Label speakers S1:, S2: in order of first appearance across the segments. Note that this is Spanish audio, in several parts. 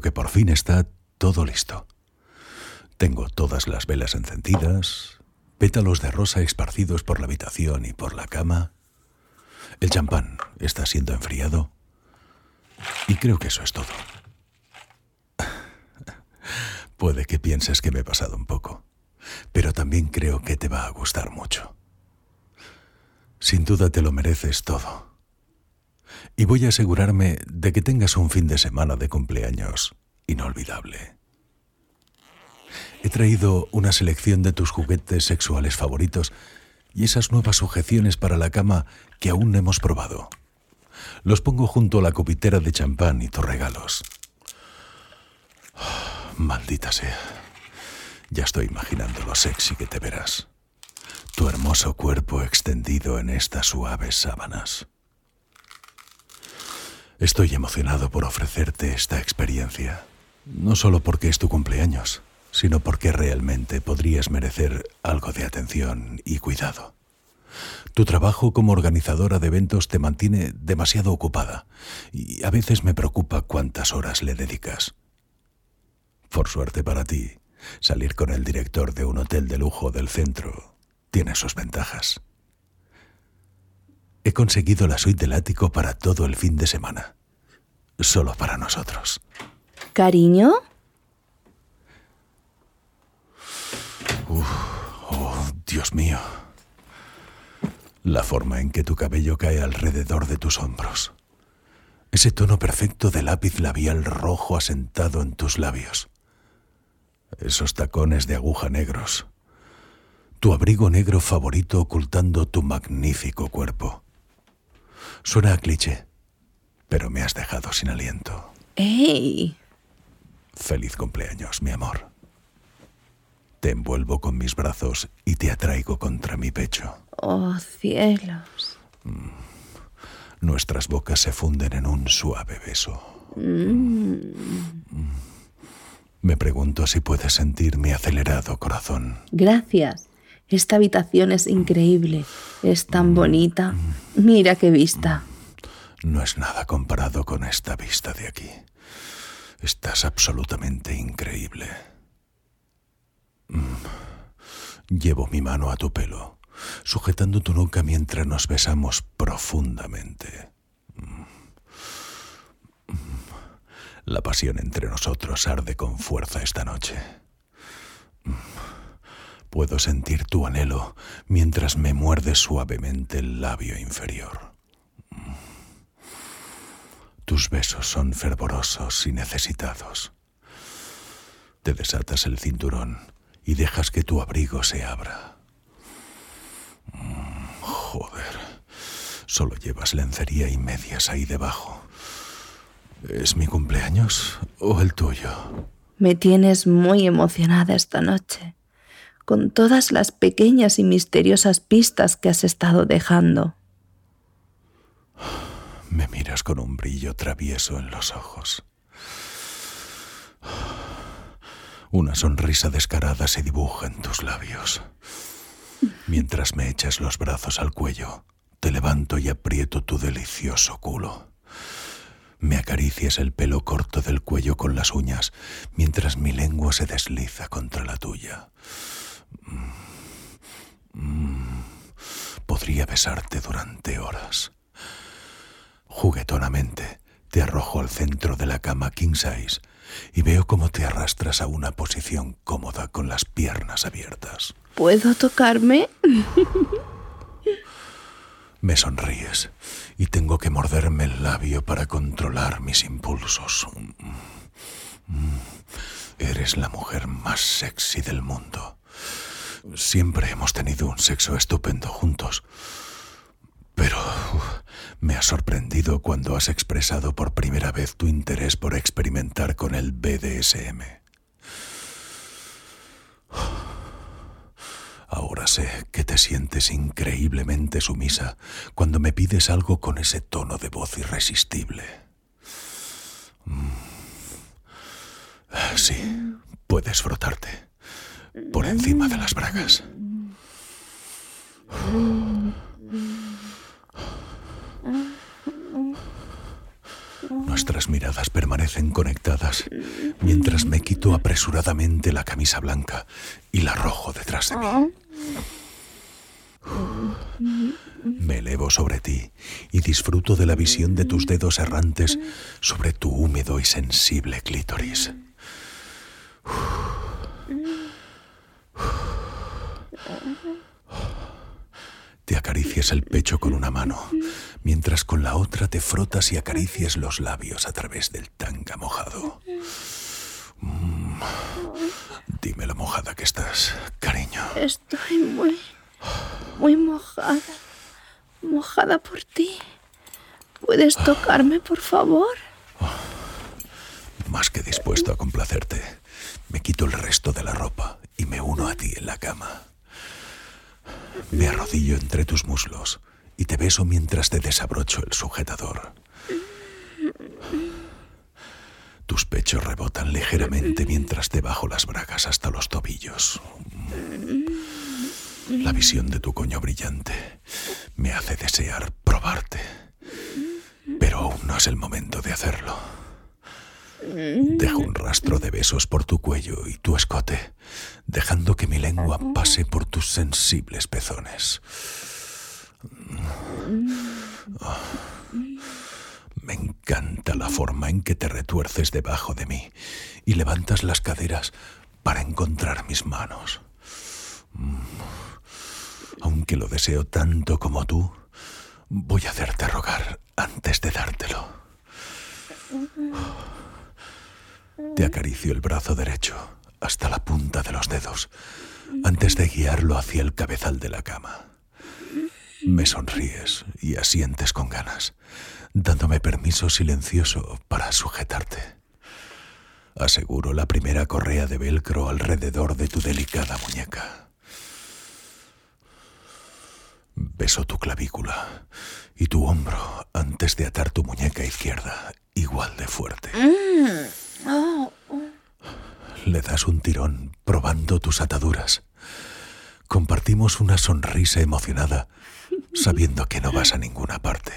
S1: Que por fin está todo listo. Tengo todas las velas encendidas, pétalos de rosa esparcidos por la habitación y por la cama. El champán está siendo enfriado. Y creo que eso es todo. Puede que pienses que me he pasado un poco, pero también creo que te va a gustar mucho. Sin duda te lo mereces todo. Y voy a asegurarme de que tengas un fin de semana de cumpleaños inolvidable. He traído una selección de tus juguetes sexuales favoritos y esas nuevas sujeciones para la cama que aún no hemos probado. Los pongo junto a la copitera de champán y tus regalos. Maldita sea. Ya estoy imaginando lo sexy que te verás. Tu hermoso cuerpo extendido en estas suaves sábanas. Estoy emocionado por ofrecerte esta experiencia, no solo porque es tu cumpleaños, sino porque realmente podrías merecer algo de atención y cuidado. Tu trabajo como organizadora de eventos te mantiene demasiado ocupada y a veces me preocupa cuántas horas le dedicas. Por suerte para ti, salir con el director de un hotel de lujo del centro tiene sus ventajas. He conseguido la suite del ático para todo el fin de semana. Solo para nosotros.
S2: ¿Cariño?
S1: oh, Dios mío. La forma en que tu cabello cae alrededor de tus hombros. Ese tono perfecto de lápiz labial rojo asentado en tus labios esos tacones de aguja negros, tu abrigo negro favorito ocultando tu magnífico cuerpo. Suena a cliché, pero me has dejado sin aliento.
S2: ¡Ey!
S1: Feliz cumpleaños, mi amor. Te envuelvo con mis brazos y te atraigo contra mi pecho.
S2: ¡Oh, cielos! Mm.
S1: Nuestras bocas se funden en un suave beso. Mm. Mm. Me pregunto si puedes sentir mi acelerado corazón.
S2: Gracias. Esta habitación es increíble. Es tan mm. bonita. Mira qué vista.
S1: No es nada comparado con esta vista de aquí. Estás absolutamente increíble. Mm. Llevo mi mano a tu pelo, sujetando tu nuca mientras nos besamos profundamente. La pasión entre nosotros arde con fuerza esta noche. Puedo sentir tu anhelo mientras me muerde suavemente el labio inferior. Tus besos son fervorosos y necesitados. Te desatas el cinturón y dejas que tu abrigo se abra. Joder, solo llevas lencería y medias ahí debajo. ¿Es mi cumpleaños o el tuyo?
S2: Me tienes muy emocionada esta noche, con todas las pequeñas y misteriosas pistas que has estado dejando.
S1: Me miras con un brillo travieso en los ojos. Una sonrisa descarada se dibuja en tus labios. Mientras me echas los brazos al cuello, te levanto y aprieto tu delicioso culo. Me acaricias el pelo corto del cuello con las uñas mientras mi lengua se desliza contra la tuya. Mm. Podría besarte durante horas. Juguetonamente te arrojo al centro de la cama king size y veo cómo te arrastras a una posición cómoda con las piernas abiertas.
S2: ¿Puedo tocarme?
S1: Me sonríes y tengo que morderme el labio para controlar mis impulsos. Eres la mujer más sexy del mundo. Siempre hemos tenido un sexo estupendo juntos. Pero me ha sorprendido cuando has expresado por primera vez tu interés por experimentar con el BDSM. Ahora sé que te sientes increíblemente sumisa cuando me pides algo con ese tono de voz irresistible. Mm. Sí, puedes frotarte por encima de las bragas. Nuestras miradas permanecen conectadas mientras me quito apresuradamente la camisa blanca y la arrojo detrás de mí. Me elevo sobre ti y disfruto de la visión de tus dedos errantes sobre tu húmedo y sensible clítoris. Te acaricias el pecho con una mano, mientras con la otra te frotas y acaricias los labios a través del tanga mojado. Mm. Dime lo mojada que estás, cariño.
S2: Estoy muy, muy mojada. Mojada por ti. ¿Puedes tocarme, por favor?
S1: Más que dispuesto a complacerte, me quito el resto de la ropa y me uno a ti en la cama. Me arrodillo entre tus muslos y te beso mientras te desabrocho el sujetador. Tus pechos rebotan ligeramente mientras te bajo las bragas hasta los tobillos. La visión de tu coño brillante me hace desear probarte, pero aún no es el momento de hacerlo. Dejo un rastro de besos por tu cuello y tu escote, dejando que mi lengua pase por tus sensibles pezones. Me encanta la forma en que te retuerces debajo de mí y levantas las caderas para encontrar mis manos. Aunque lo deseo tanto como tú, voy a hacerte rogar antes de dártelo. Te acaricio el brazo derecho hasta la punta de los dedos antes de guiarlo hacia el cabezal de la cama. Me sonríes y asientes con ganas, dándome permiso silencioso para sujetarte. Aseguro la primera correa de velcro alrededor de tu delicada muñeca. Beso tu clavícula y tu hombro antes de atar tu muñeca izquierda igual de fuerte. Mm. Le das un tirón probando tus ataduras. Compartimos una sonrisa emocionada sabiendo que no vas a ninguna parte.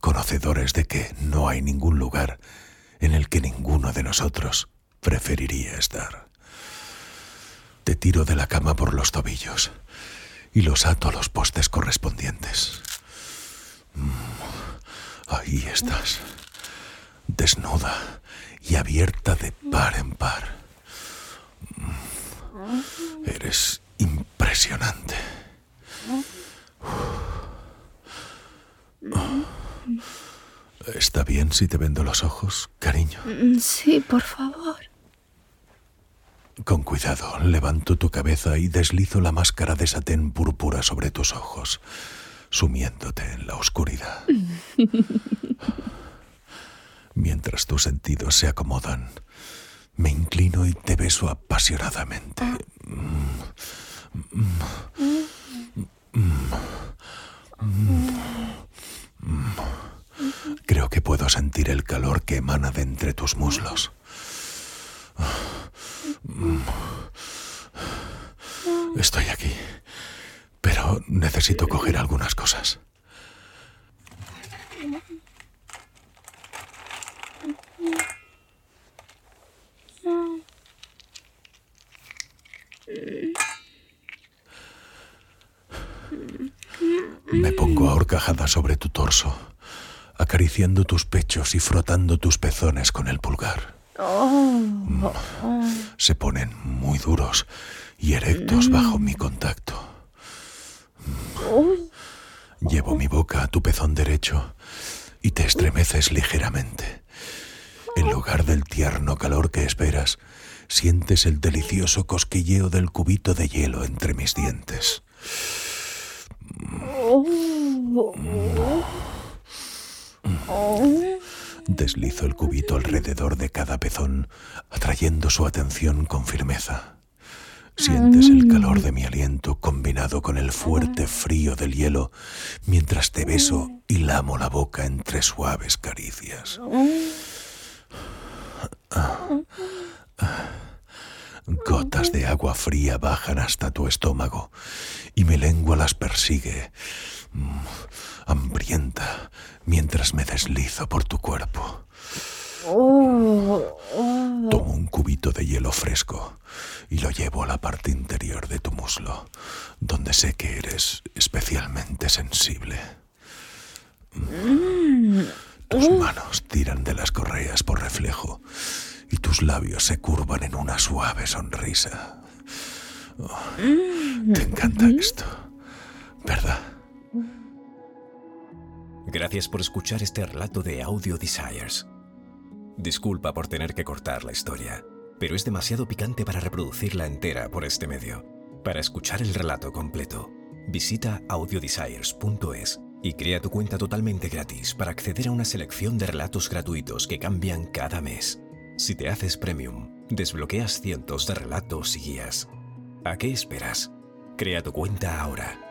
S1: Conocedores de que no hay ningún lugar en el que ninguno de nosotros preferiría estar. Te tiro de la cama por los tobillos y los ato a los postes correspondientes. Mm, ahí estás, desnuda y abierta de par en par. Mm, eres impresionante. ¿Está bien si te vendo los ojos, cariño?
S2: Mm, sí, por favor.
S1: Con cuidado, levanto tu cabeza y deslizo la máscara de satén púrpura sobre tus ojos, sumiéndote en la oscuridad. Mientras tus sentidos se acomodan, me inclino y te beso apasionadamente. Creo que puedo sentir el calor que emana de entre tus muslos. Estoy aquí, pero necesito coger algunas cosas. Me pongo ahorcajada sobre tu torso, acariciando tus pechos y frotando tus pezones con el pulgar. Oh. Se ponen muy duros y erectos bajo mi contacto. Llevo mi boca a tu pezón derecho y te estremeces ligeramente. En lugar del tierno calor que esperas, sientes el delicioso cosquilleo del cubito de hielo entre mis dientes. Deslizo el cubito alrededor de cada pezón, atrayendo su atención con firmeza. Sientes el calor de mi aliento combinado con el fuerte frío del hielo mientras te beso y lamo la boca entre suaves caricias. Gotas de agua fría bajan hasta tu estómago y mi lengua las persigue, mm, hambrienta, mientras me deslizo por tu cuerpo. Tomo un cubito de hielo fresco y lo llevo a la parte interior de tu muslo, donde sé que eres especialmente sensible. Tus manos tiran de las correas por reflejo y tus labios se curvan en una suave sonrisa. Oh, te encanta esto, ¿verdad?
S3: Gracias por escuchar este relato de Audio Desires. Disculpa por tener que cortar la historia, pero es demasiado picante para reproducirla entera por este medio. Para escuchar el relato completo, visita audiodesires.es y crea tu cuenta totalmente gratis para acceder a una selección de relatos gratuitos que cambian cada mes. Si te haces premium, desbloqueas cientos de relatos y guías. ¿A qué esperas? Crea tu cuenta ahora